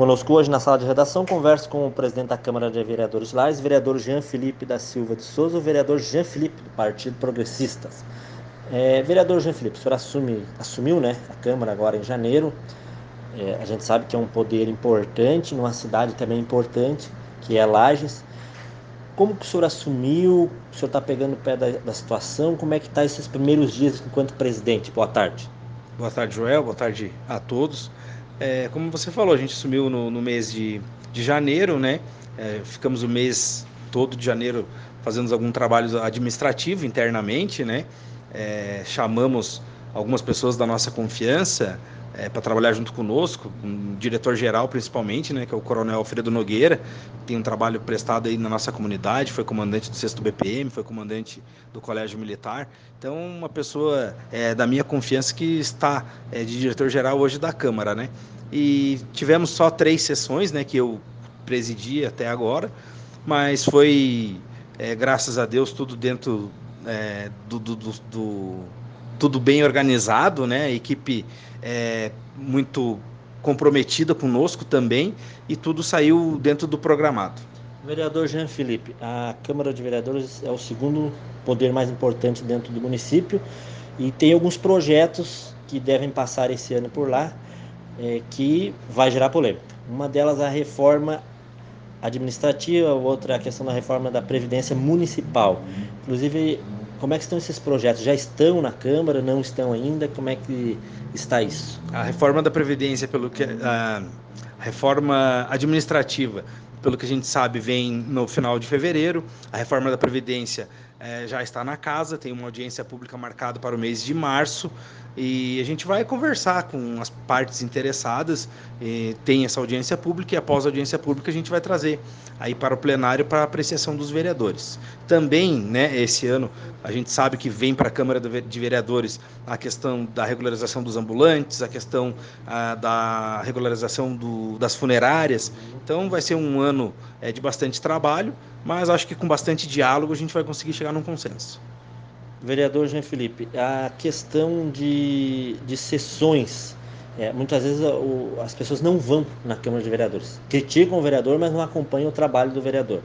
Conosco hoje na sala de redação, converso com o presidente da Câmara de Vereadores Lares, vereador Jean Felipe da Silva de Souza, o vereador Jean Felipe, do Partido Progressistas. É, vereador Jean Felipe, o senhor assume, assumiu né, a Câmara agora em janeiro. É, a gente sabe que é um poder importante, numa cidade também importante, que é Lages. Como que o senhor assumiu? O senhor está pegando o pé da, da situação? Como é que está esses primeiros dias enquanto presidente? Boa tarde. Boa tarde, Joel. Boa tarde a todos. É, como você falou, a gente assumiu no, no mês de, de janeiro, né? É, ficamos o mês todo de janeiro fazendo algum trabalho administrativo internamente, né? É, chamamos algumas pessoas da nossa confiança, é, para trabalhar junto conosco, um diretor-geral principalmente, né, que é o Coronel Alfredo Nogueira, tem um trabalho prestado aí na nossa comunidade, foi comandante do 6 BPM, foi comandante do Colégio Militar, então uma pessoa é, da minha confiança que está é, de diretor-geral hoje da Câmara, né, e tivemos só três sessões, né, que eu presidi até agora, mas foi, é, graças a Deus, tudo dentro é, do, do, do tudo bem organizado, né? A equipe é, muito comprometida conosco também e tudo saiu dentro do programado. Vereador Jean Felipe, a Câmara de Vereadores é o segundo poder mais importante dentro do município e tem alguns projetos que devem passar esse ano por lá é, que vai gerar polêmica. Uma delas a reforma administrativa, outra a questão da reforma da Previdência Municipal. Inclusive, como é que estão esses projetos? Já estão na Câmara? Não estão ainda? Como é que está isso? A reforma da Previdência, pelo que a reforma administrativa, pelo que a gente sabe, vem no final de fevereiro. A reforma da Previdência é, já está na casa, tem uma audiência pública marcada para o mês de março e a gente vai conversar com as partes interessadas. tem essa audiência pública e após a audiência pública a gente vai trazer aí para o plenário para apreciação dos vereadores. Também, né, esse ano a gente sabe que vem para a Câmara de Vereadores a questão da regularização dos ambulantes, a questão a, da regularização do, das funerárias. Então vai ser um ano é, de bastante trabalho mas acho que com bastante diálogo a gente vai conseguir chegar num consenso. Vereador Jean Felipe, a questão de, de sessões, é, muitas vezes o, as pessoas não vão na Câmara de Vereadores, criticam o vereador, mas não acompanham o trabalho do vereador.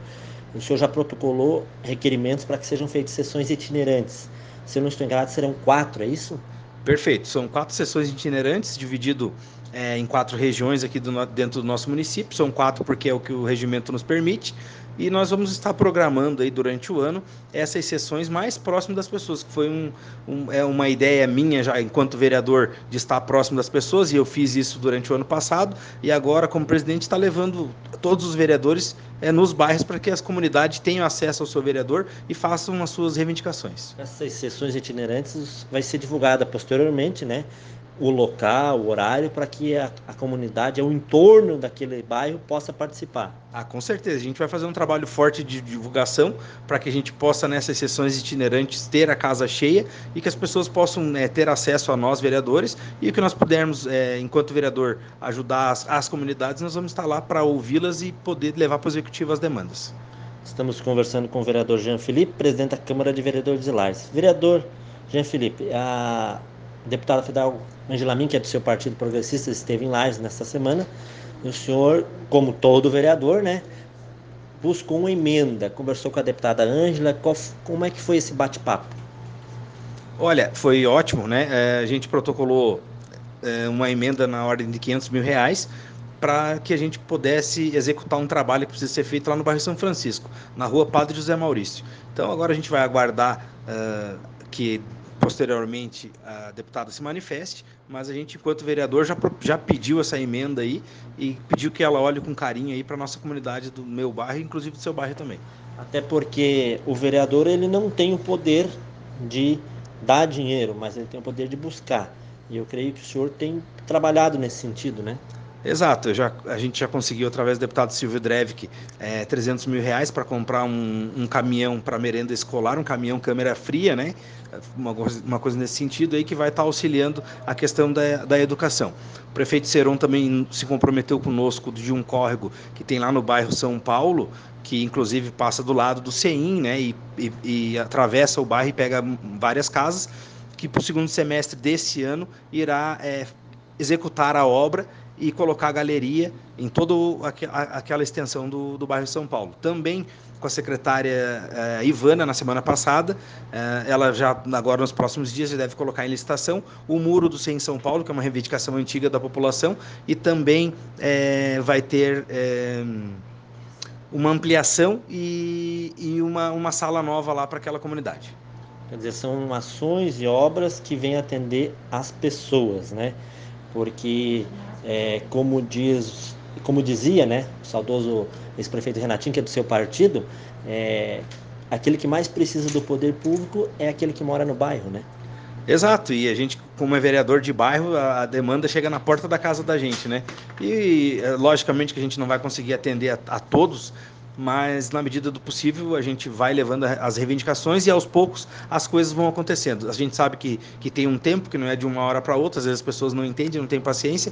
O senhor já protocolou requerimentos para que sejam feitas sessões itinerantes. Se eu não estou enganado, serão quatro, é isso? Perfeito, são quatro sessões itinerantes, dividido é, em quatro regiões aqui do, dentro do nosso município. São quatro porque é o que o regimento nos permite e nós vamos estar programando aí durante o ano essas sessões mais próximas das pessoas, que foi um, um, é uma ideia minha já enquanto vereador de estar próximo das pessoas e eu fiz isso durante o ano passado e agora como presidente está levando todos os vereadores é, nos bairros para que as comunidades tenham acesso ao seu vereador e façam as suas reivindicações. Essas sessões itinerantes vai ser divulgada posteriormente, né? O local, o horário, para que a, a comunidade, o entorno daquele bairro possa participar. Ah, com certeza. A gente vai fazer um trabalho forte de divulgação para que a gente possa, nessas sessões itinerantes, ter a casa cheia e que as pessoas possam é, ter acesso a nós, vereadores, e que nós pudermos, é, enquanto vereador, ajudar as, as comunidades, nós vamos estar lá para ouvi-las e poder levar para o executivo as demandas. Estamos conversando com o vereador Jean Felipe, presidente da Câmara de Vereadores de Lares. Vereador Jean Felipe, a deputada federal Angela Min, que é do seu partido progressista, esteve em Lages nesta semana. E o senhor, como todo vereador, né, buscou uma emenda, conversou com a deputada Ângela. Como é que foi esse bate-papo? Olha, foi ótimo, né? É, a gente protocolou é, uma emenda na ordem de 500 mil reais para que a gente pudesse executar um trabalho que precisa ser feito lá no bairro São Francisco, na rua Padre José Maurício. Então agora a gente vai aguardar uh, que posteriormente a deputada se manifeste, mas a gente, enquanto vereador, já, já pediu essa emenda aí e pediu que ela olhe com carinho aí para nossa comunidade do meu bairro, inclusive do seu bairro também. Até porque o vereador ele não tem o poder de dar dinheiro, mas ele tem o poder de buscar. E eu creio que o senhor tem trabalhado nesse sentido, né? Exato, já, a gente já conseguiu, através do deputado Silvio Drevik, é, 300 mil reais para comprar um, um caminhão para merenda escolar, um caminhão câmera fria, né? Uma, uma coisa nesse sentido aí que vai estar tá auxiliando a questão da, da educação. O prefeito Seron também se comprometeu conosco de um córrego que tem lá no bairro São Paulo, que inclusive passa do lado do CEIM, né? E, e, e atravessa o bairro e pega várias casas, que para o segundo semestre desse ano irá é, executar a obra e colocar a galeria em toda aquela extensão do, do bairro São Paulo. Também com a secretária eh, Ivana na semana passada, eh, ela já agora nos próximos dias já deve colocar em licitação o muro do CEM em São Paulo, que é uma reivindicação antiga da população, e também eh, vai ter uma ampliação e, e uma, uma sala nova lá para aquela comunidade. Quer dizer, são ações e obras que vêm atender as pessoas, né? Porque, é, como diz, como dizia, né, o saudoso ex-prefeito Renatinho, que é do seu partido, é, aquele que mais precisa do poder público é aquele que mora no bairro, né? Exato, e a gente, como é vereador de bairro, a demanda chega na porta da casa da gente, né? E é, logicamente que a gente não vai conseguir atender a, a todos, mas na medida do possível a gente vai levando as reivindicações e aos poucos as coisas vão acontecendo. A gente sabe que, que tem um tempo, que não é de uma hora para outra, às vezes as pessoas não entendem, não têm paciência,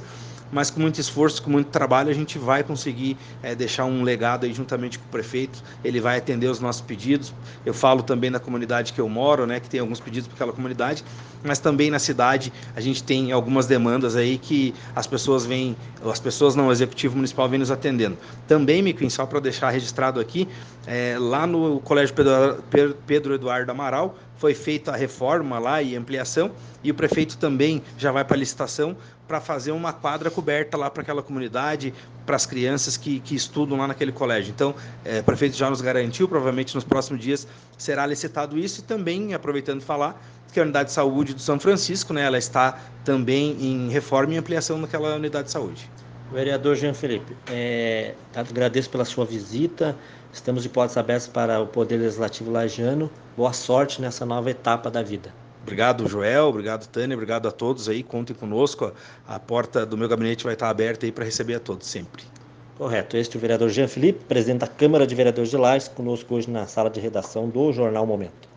mas com muito esforço, com muito trabalho, a gente vai conseguir é, deixar um legado aí juntamente com o prefeito. Ele vai atender os nossos pedidos. Eu falo também na comunidade que eu moro, né, que tem alguns pedidos para aquela comunidade, mas também na cidade a gente tem algumas demandas aí que as pessoas vêm, as pessoas não, o executivo municipal vem nos atendendo. Também, Miquim, só para deixar registrado aqui, é, lá no Colégio Pedro, Pedro Eduardo Amaral, foi feita a reforma lá e ampliação, e o prefeito também já vai para a licitação para fazer uma quadra coberta lá para aquela comunidade, para as crianças que, que estudam lá naquele colégio. Então, é, o prefeito já nos garantiu, provavelmente nos próximos dias será licitado isso, e também, aproveitando falar, que a unidade de saúde do São Francisco, né, ela está também em reforma e ampliação naquela unidade de saúde. Vereador Jean Felipe, é, agradeço pela sua visita. Estamos de portas abertas para o Poder Legislativo Lajano. Boa sorte nessa nova etapa da vida. Obrigado, Joel. Obrigado, Tânia. Obrigado a todos aí. Contem conosco. A porta do meu gabinete vai estar aberta aí para receber a todos sempre. Correto. Este é o vereador Jean Felipe, presidente da Câmara de Vereadores de Lages, conosco hoje na sala de redação do Jornal Momento.